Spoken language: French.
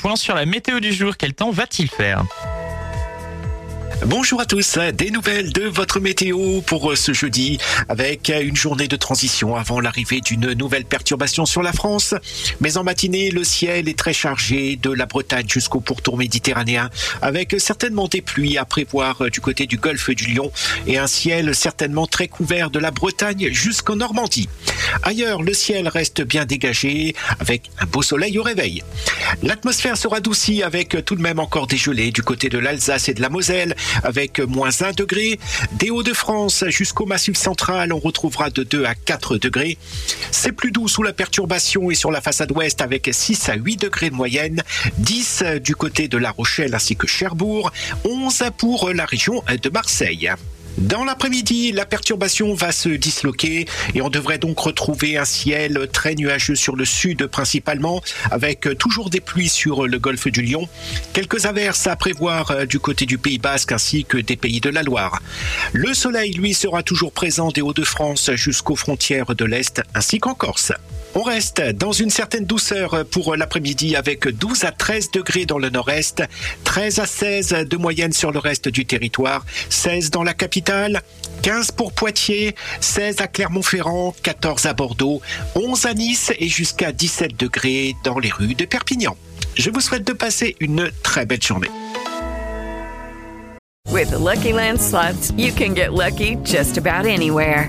Point sur la météo du jour. Quel temps va-t-il faire Bonjour à tous, des nouvelles de votre météo pour ce jeudi avec une journée de transition avant l'arrivée d'une nouvelle perturbation sur la France. Mais en matinée, le ciel est très chargé de la Bretagne jusqu'au pourtour méditerranéen avec certainement des pluies à prévoir du côté du golfe du Lion et un ciel certainement très couvert de la Bretagne jusqu'en Normandie. Ailleurs, le ciel reste bien dégagé avec un beau soleil au réveil. L'atmosphère sera doucie avec tout de même encore des gelées du côté de l'Alsace et de la Moselle avec moins 1 degré. Des Hauts-de-France jusqu'au Massif central, on retrouvera de 2 à 4 degrés. C'est plus doux sous la perturbation et sur la façade ouest avec 6 à 8 degrés de moyenne, 10 du côté de La Rochelle ainsi que Cherbourg, 11 pour la région de Marseille. Dans l'après-midi, la perturbation va se disloquer et on devrait donc retrouver un ciel très nuageux sur le sud principalement, avec toujours des pluies sur le golfe du Lion. Quelques averses à prévoir du côté du Pays Basque ainsi que des pays de la Loire. Le soleil, lui, sera toujours présent des Hauts-de-France jusqu'aux frontières de l'Est ainsi qu'en Corse. On reste dans une certaine douceur pour l'après-midi avec 12 à 13 degrés dans le nord-est, 13 à 16 de moyenne sur le reste du territoire, 16 dans la capitale, 15 pour Poitiers, 16 à Clermont-Ferrand, 14 à Bordeaux, 11 à Nice et jusqu'à 17 degrés dans les rues de Perpignan. Je vous souhaite de passer une très belle journée. With Lucky you can get lucky just about anywhere.